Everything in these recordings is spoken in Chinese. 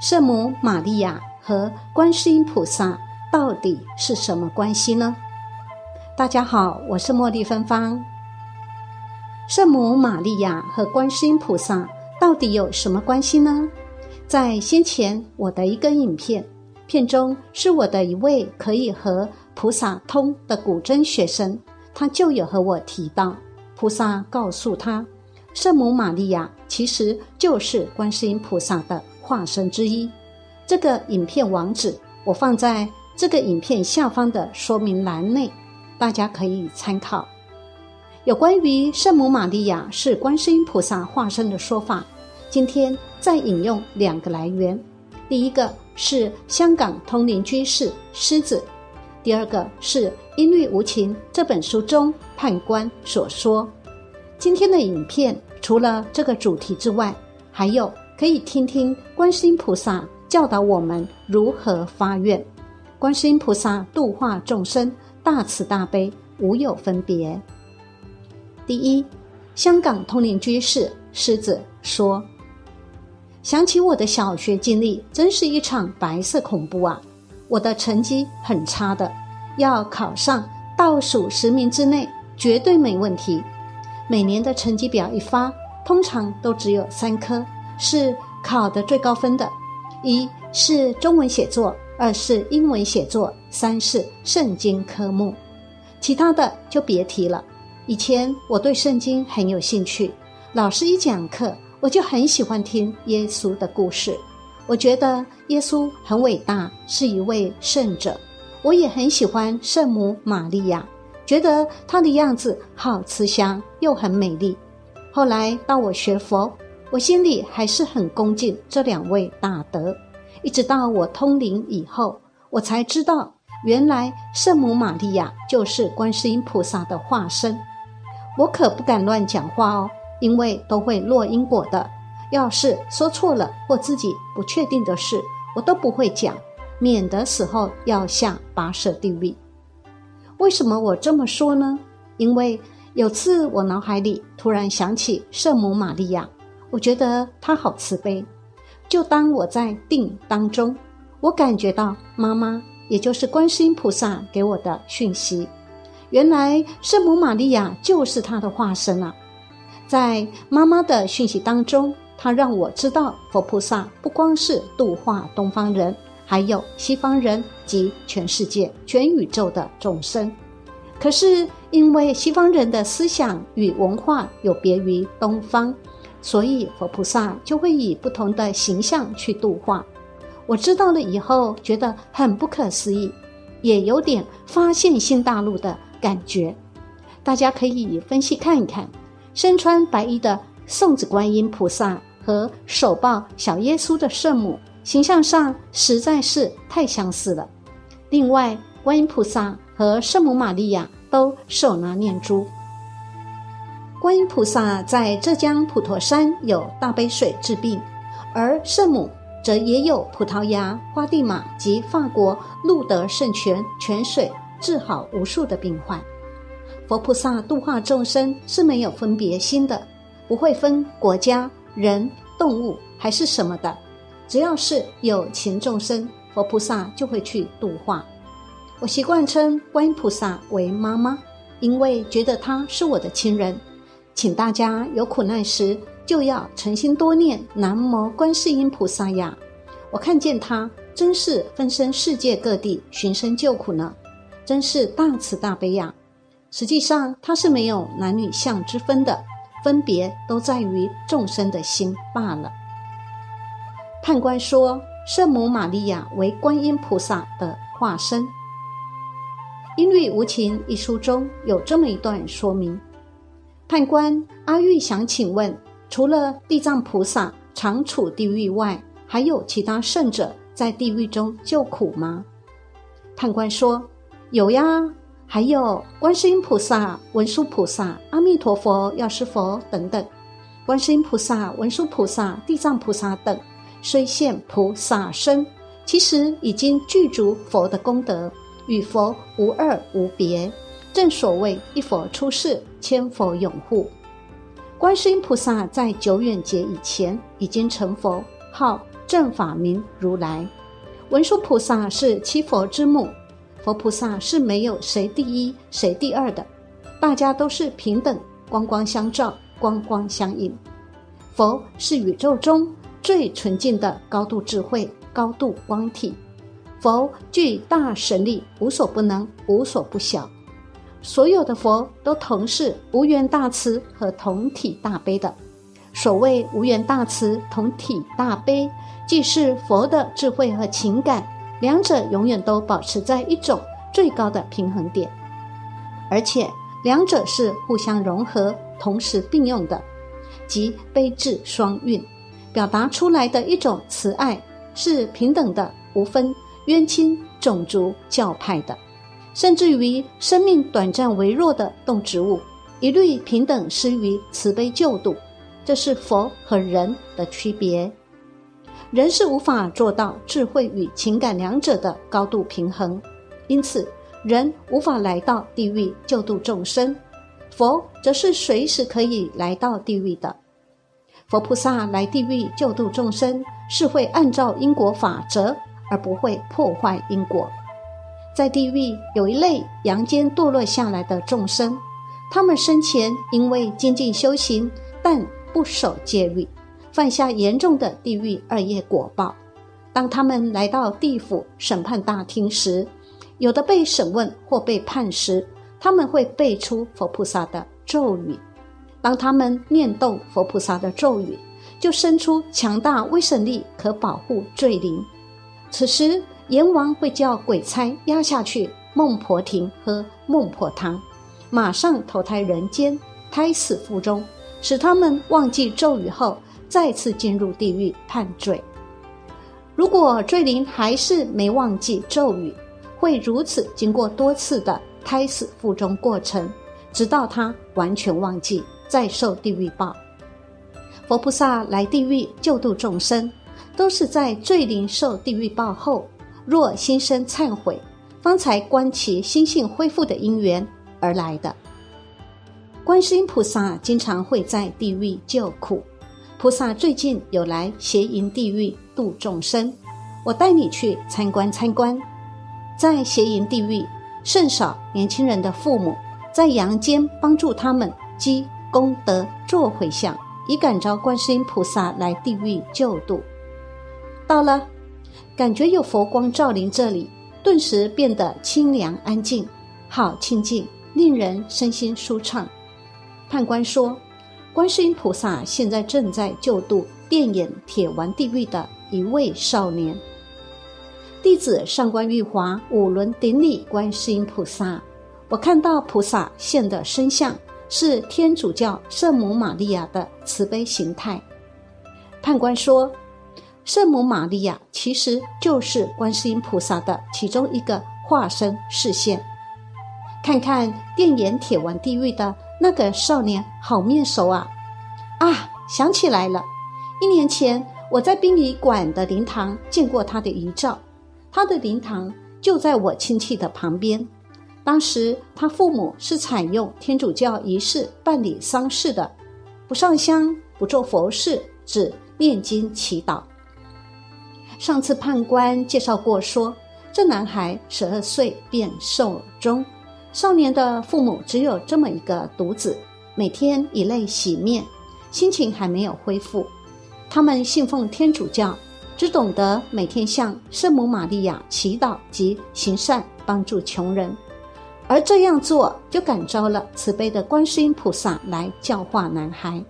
圣母玛利亚和观世音菩萨到底是什么关系呢？大家好，我是茉莉芬芳。圣母玛利亚和观世音菩萨到底有什么关系呢？在先前我的一个影片片中，是我的一位可以和菩萨通的古筝学生，他就有和我提到，菩萨告诉他。圣母玛利亚其实就是观世音菩萨的化身之一。这个影片网址我放在这个影片下方的说明栏内，大家可以参考。有关于圣母玛利亚是观世音菩萨化身的说法，今天再引用两个来源。第一个是香港通灵居士狮子，第二个是《音律无情》这本书中判官所说。今天的影片。除了这个主题之外，还有可以听听观世音菩萨教导我们如何发愿。观世音菩萨度化众生，大慈大悲，无有分别。第一，香港通灵居士狮子说：“想起我的小学经历，真是一场白色恐怖啊！我的成绩很差的，要考上倒数十名之内，绝对没问题。”每年的成绩表一发，通常都只有三科是考的最高分的，一是中文写作，二是英文写作，三是圣经科目，其他的就别提了。以前我对圣经很有兴趣，老师一讲课，我就很喜欢听耶稣的故事。我觉得耶稣很伟大，是一位圣者。我也很喜欢圣母玛利亚。觉得她的样子好慈祥，又很美丽。后来到我学佛，我心里还是很恭敬这两位大德。一直到我通灵以后，我才知道，原来圣母玛利亚就是观世音菩萨的化身。我可不敢乱讲话哦，因为都会落因果的。要是说错了或自己不确定的事，我都不会讲，免得死后要下拔舌地狱。为什么我这么说呢？因为有次我脑海里突然想起圣母玛利亚，我觉得他好慈悲。就当我在定当中，我感觉到妈妈，也就是观世音菩萨给我的讯息，原来圣母玛利亚就是她的化身啊！在妈妈的讯息当中，她让我知道佛菩萨不光是度化东方人。还有西方人及全世界、全宇宙的众生，可是因为西方人的思想与文化有别于东方，所以佛菩萨就会以不同的形象去度化。我知道了以后，觉得很不可思议，也有点发现新大陆的感觉。大家可以分析看一看，身穿白衣的送子观音菩萨和手抱小耶稣的圣母。形象上实在是太相似了。另外，观音菩萨和圣母玛利亚都手拿念珠。观音菩萨在浙江普陀山有大悲水治病，而圣母则也有葡萄牙花地玛及法国路德圣泉泉水治好无数的病患。佛菩萨度化众生是没有分别心的，不会分国家、人、动物还是什么的。只要是有情众生，佛菩萨就会去度化。我习惯称观音菩萨为妈妈，因为觉得她是我的亲人。请大家有苦难时，就要诚心多念南无观世音菩萨呀！我看见他真是分身世界各地寻声救苦呢，真是大慈大悲呀！实际上他是没有男女相之分的，分别都在于众生的心罢了。判官说：“圣母玛利亚为观音菩萨的化身。”《音律无情》一书中有这么一段说明：判官阿玉想请问，除了地藏菩萨常处地狱外，还有其他圣者在地狱中救苦吗？判官说：“有呀，还有观世音菩萨、文殊菩萨、阿弥陀佛、药师佛等等。观世音菩萨、文殊菩萨、地藏菩萨等。”虽现菩萨身，其实已经具足佛的功德，与佛无二无别。正所谓一佛出世，千佛拥护。观世音菩萨在久远劫以前已经成佛，号正法明如来。文殊菩萨是七佛之母，佛菩萨是没有谁第一谁第二的，大家都是平等，光光相照，光光相应。佛是宇宙中最纯净的高度智慧、高度光体。佛具大神力，无所不能，无所不晓。所有的佛都同是无缘大慈和同体大悲的。所谓无缘大慈，同体大悲。既是佛的智慧和情感，两者永远都保持在一种最高的平衡点，而且两者是互相融合、同时并用的，即悲智双运，表达出来的一种慈爱是平等的，无分冤亲、种族、教派的，甚至于生命短暂微弱的动植物，一律平等施于慈悲救度，这是佛和人的区别。人是无法做到智慧与情感两者的高度平衡，因此人无法来到地狱救度众生。佛则是随时可以来到地狱的。佛菩萨来地狱救度众生，是会按照因果法则，而不会破坏因果。在地狱有一类阳间堕落下来的众生，他们生前因为精进修行，但不守戒律。犯下严重的地狱二业果报。当他们来到地府审判大厅时，有的被审问或被判时，他们会背出佛菩萨的咒语。当他们念动佛菩萨的咒语，就生出强大威神力，可保护罪灵。此时阎王会叫鬼差押下去孟婆亭喝孟婆汤，马上投胎人间，胎死腹中，使他们忘记咒语后。再次进入地狱判罪。如果罪灵还是没忘记咒语，会如此经过多次的胎死腹中过程，直到他完全忘记，再受地狱报。佛菩萨来地狱救度众生，都是在罪灵受地狱报后，若心生忏悔，方才观其心性恢复的因缘而来的。观世音菩萨经常会在地狱救苦。菩萨最近有来邪淫地狱度众生，我带你去参观参观。在邪淫地狱，甚少年轻人的父母在阳间帮助他们积功德做回向，以感召观世音菩萨来地狱救度。到了，感觉有佛光照临这里，顿时变得清凉安静，好清静，令人身心舒畅。判官说。观世音菩萨现在正在救度电眼铁丸地狱的一位少年。弟子上官玉华五轮顶礼观世音菩萨。我看到菩萨现的身相是天主教圣母玛利亚的慈悲形态。判官说，圣母玛利亚其实就是观世音菩萨的其中一个化身视线。看看电眼铁丸地狱的。那个少年好面熟啊！啊，想起来了，一年前我在殡仪馆的灵堂见过他的遗照，他的灵堂就在我亲戚的旁边。当时他父母是采用天主教仪式办理丧事的，不上香，不做佛事，只念经祈祷。上次判官介绍过，说这男孩十二岁便寿终。少年的父母只有这么一个独子，每天以泪洗面，心情还没有恢复。他们信奉天主教，只懂得每天向圣母玛利亚祈祷及行善，帮助穷人。而这样做，就感召了慈悲的观世音菩萨来教化男孩。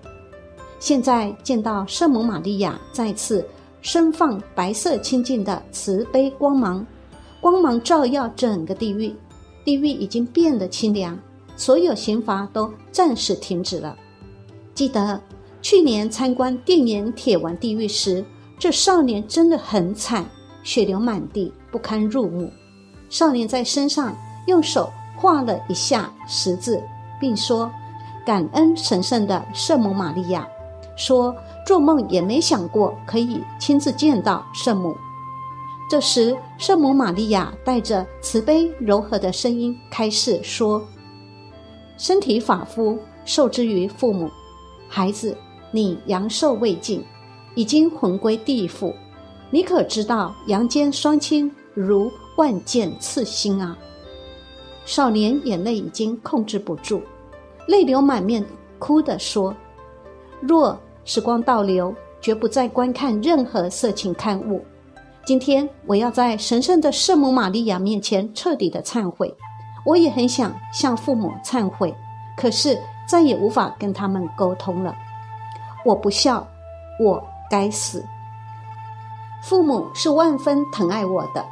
现在见到圣母玛利亚再次身放白色清净的慈悲光芒，光芒照耀整个地狱。地狱已经变得清凉，所有刑罚都暂时停止了。记得去年参观电眼铁丸地狱时，这少年真的很惨，血流满地，不堪入目。少年在身上用手画了一下十字，并说：“感恩神圣的圣母玛利亚。”说做梦也没想过可以亲自见到圣母。这时，圣母玛利亚带着慈悲柔和的声音开示说：“身体发肤受之于父母，孩子，你阳寿未尽，已经魂归地府，你可知道阳间双亲如万箭刺心啊？少年眼泪已经控制不住，泪流满面，哭地说：“若时光倒流，绝不再观看任何色情刊物。今天我要在神圣的圣母玛利亚面前彻底的忏悔。我也很想向父母忏悔，可是再也无法跟他们沟通了。我不孝，我该死。”父母是万分疼爱我的，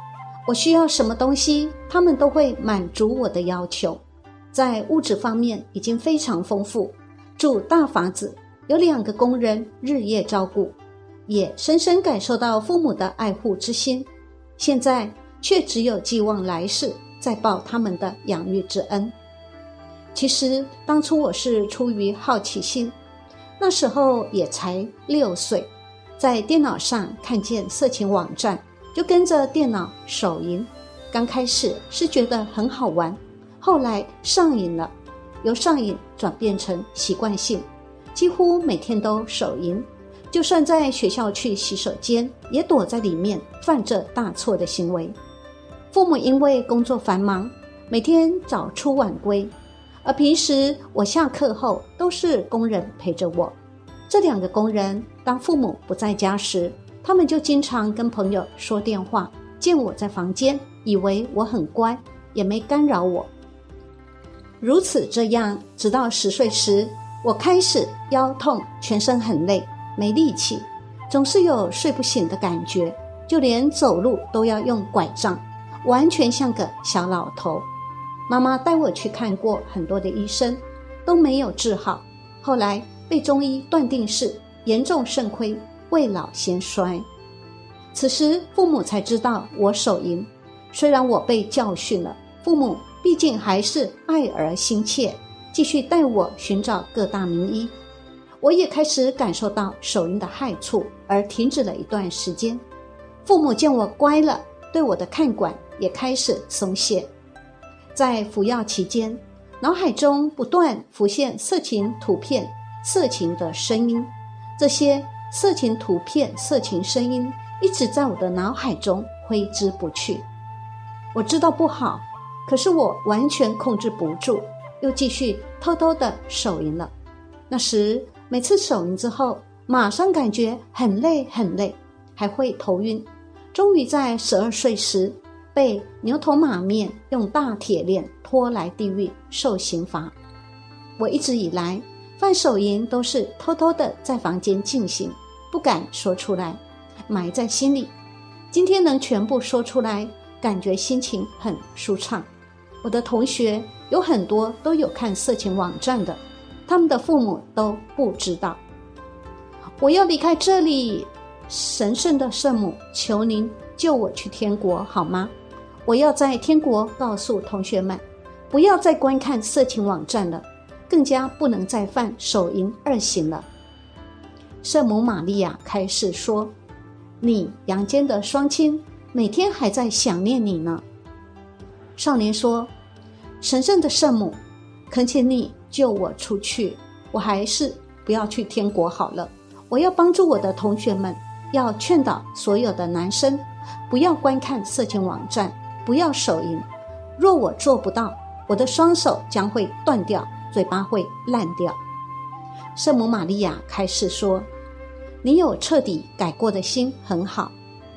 我需要什么东西，他们都会满足我的要求。在物质方面已经非常丰富，住大房子，有两个工人日夜照顾，也深深感受到父母的爱护之心。现在却只有寄望来世再报他们的养育之恩。其实当初我是出于好奇心，那时候也才六岁。在电脑上看见色情网站，就跟着电脑手淫。刚开始是觉得很好玩，后来上瘾了，由上瘾转变成习惯性，几乎每天都手淫。就算在学校去洗手间，也躲在里面犯这大错的行为。父母因为工作繁忙，每天早出晚归，而平时我下课后都是工人陪着我。这两个工人当父母不在家时，他们就经常跟朋友说电话，见我在房间，以为我很乖，也没干扰我。如此这样，直到十岁时，我开始腰痛，全身很累，没力气，总是有睡不醒的感觉，就连走路都要用拐杖，完全像个小老头。妈妈带我去看过很多的医生，都没有治好。后来。被中医断定是严重肾亏，未老先衰。此时父母才知道我手淫。虽然我被教训了，父母毕竟还是爱儿心切，继续带我寻找各大名医。我也开始感受到手淫的害处，而停止了一段时间。父母见我乖了，对我的看管也开始松懈。在服药期间，脑海中不断浮现色情图片。色情的声音，这些色情图片、色情声音一直在我的脑海中挥之不去。我知道不好，可是我完全控制不住，又继续偷偷的手淫了。那时每次手淫之后，马上感觉很累很累，还会头晕。终于在十二岁时，被牛头马面用大铁链拖来地狱受刑罚。我一直以来。犯手淫都是偷偷的在房间进行，不敢说出来，埋在心里。今天能全部说出来，感觉心情很舒畅。我的同学有很多都有看色情网站的，他们的父母都不知道。我要离开这里，神圣的圣母，求您救我去天国好吗？我要在天国告诉同学们，不要再观看色情网站了。更加不能再犯手淫二行了。圣母玛利亚开始说：“你阳间的双亲每天还在想念你呢。”少年说：“神圣的圣母，恳请你救我出去，我还是不要去天国好了。我要帮助我的同学们，要劝导所有的男生，不要观看色情网站，不要手淫。若我做不到，我的双手将会断掉。”嘴巴会烂掉。圣母玛利亚开示说：“你有彻底改过的心很好，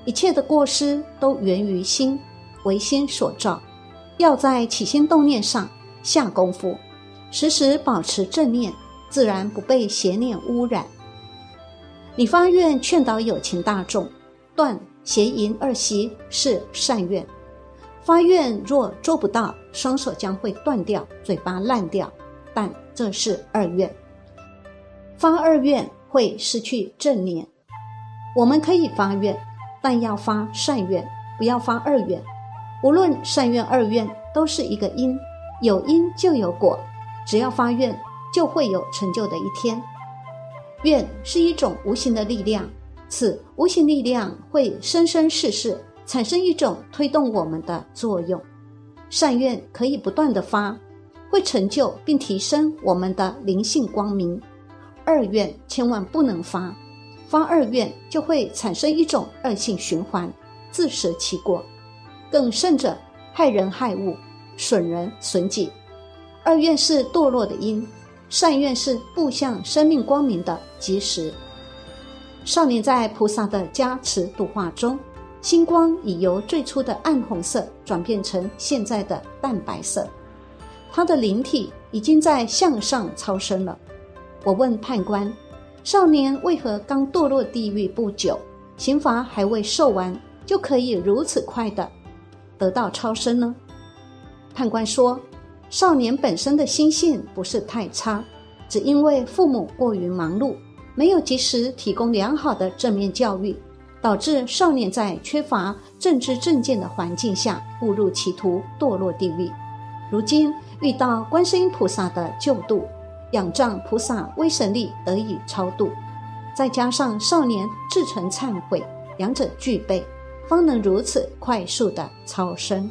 一切的过失都源于心，为心所造。要在起心动念上下功夫，时时保持正念，自然不被邪念污染。你发愿劝导有情大众断邪淫二习是善愿，发愿若做不到，双手将会断掉，嘴巴烂掉。”但这是二愿，发二愿会失去正念。我们可以发愿，但要发善愿，不要发二愿。无论善愿二愿，都是一个因，有因就有果。只要发愿，就会有成就的一天。愿是一种无形的力量，此无形力量会生生世世产生一种推动我们的作用。善愿可以不断的发。会成就并提升我们的灵性光明。二愿千万不能发，发二愿就会产生一种恶性循环，自食其果。更甚者，害人害物，损人损己。二愿是堕落的因，善愿是步向生命光明的基石。少年在菩萨的加持度化中，星光已由最初的暗红色转变成现在的淡白色，他的灵体已经在向上超升了。我问判官：少年为何刚堕落地狱不久，刑罚还未受完，就可以如此快的得到超生呢？判官说：少年本身的心性不是太差，只因为父母过于忙碌。没有及时提供良好的正面教育，导致少年在缺乏正知正见的环境下误入歧途，堕落地狱。如今遇到观世音菩萨的救度，仰仗菩萨威神力得以超度，再加上少年至诚忏悔，两者具备，方能如此快速的超生。